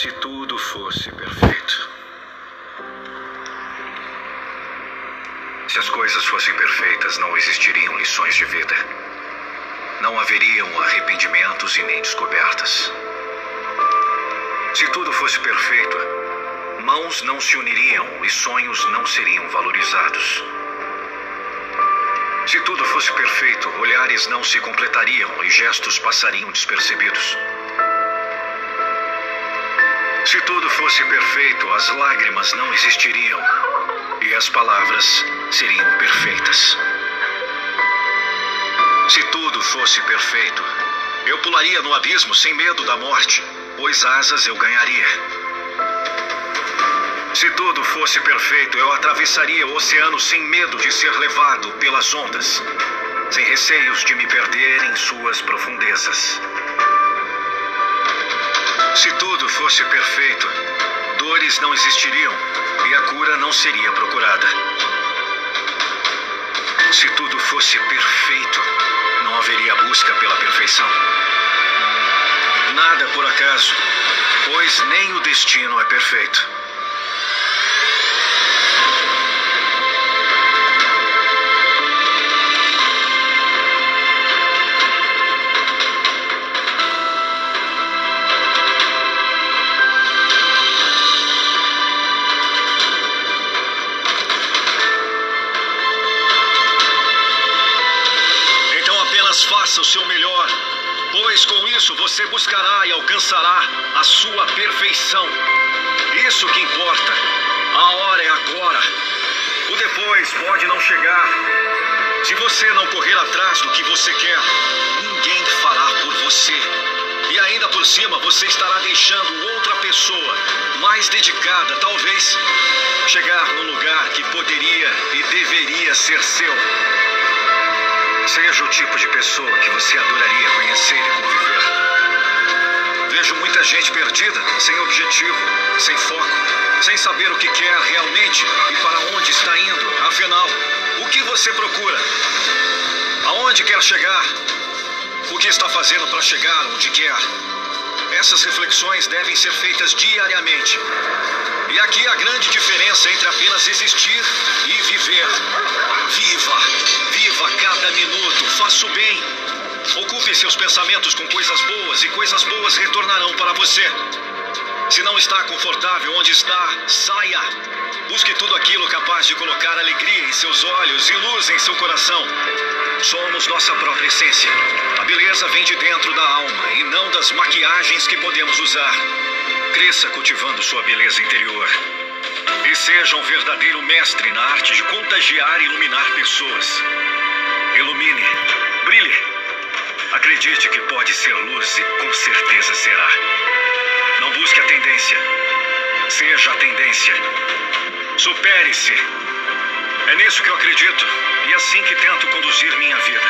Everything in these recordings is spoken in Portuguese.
Se tudo fosse perfeito. Se as coisas fossem perfeitas, não existiriam lições de vida. Não haveriam arrependimentos e nem descobertas. Se tudo fosse perfeito, mãos não se uniriam e sonhos não seriam valorizados. Se tudo fosse perfeito, olhares não se completariam e gestos passariam despercebidos. Se tudo fosse perfeito, as lágrimas não existiriam e as palavras seriam perfeitas. Se tudo fosse perfeito, eu pularia no abismo sem medo da morte, pois asas eu ganharia. Se tudo fosse perfeito, eu atravessaria o oceano sem medo de ser levado pelas ondas, sem receios de me perder em suas profundezas. Tudo fosse perfeito, dores não existiriam e a cura não seria procurada. Se tudo fosse perfeito, não haveria busca pela perfeição. Nada por acaso, pois nem o destino é perfeito. Faça o seu melhor, pois com isso você buscará e alcançará a sua perfeição. Isso que importa. A hora é agora. O depois pode não chegar. Se você não correr atrás do que você quer, ninguém fará por você. E ainda por cima, você estará deixando outra pessoa, mais dedicada, talvez, chegar no lugar que poderia e deveria ser seu. Seja o tipo de pessoa que você adoraria conhecer e conviver. Vejo muita gente perdida, sem objetivo, sem foco, sem saber o que quer realmente e para onde está indo. Afinal, o que você procura? Aonde quer chegar? O que está fazendo para chegar onde quer? Essas reflexões devem ser feitas diariamente. E aqui a grande diferença entre apenas existir e viver. Viva! Viva cada minuto! Faça o bem! Ocupe seus pensamentos com coisas boas e coisas boas retornarão para você. Se não está confortável onde está, saia. Busque tudo aquilo capaz de colocar alegria em seus olhos e luz em seu coração. Somos nossa própria essência. A beleza vem de dentro da alma e não das maquiagens que podemos usar. Cresça cultivando sua beleza interior. E seja um verdadeiro mestre na arte de contagiar e iluminar pessoas. Ilumine, brilhe. Acredite que pode ser luz e com certeza será. Não busque a tendência. Seja a tendência. Supere-se. É nisso que eu acredito e é assim que tento conduzir minha vida.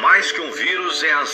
Mais que um vírus é a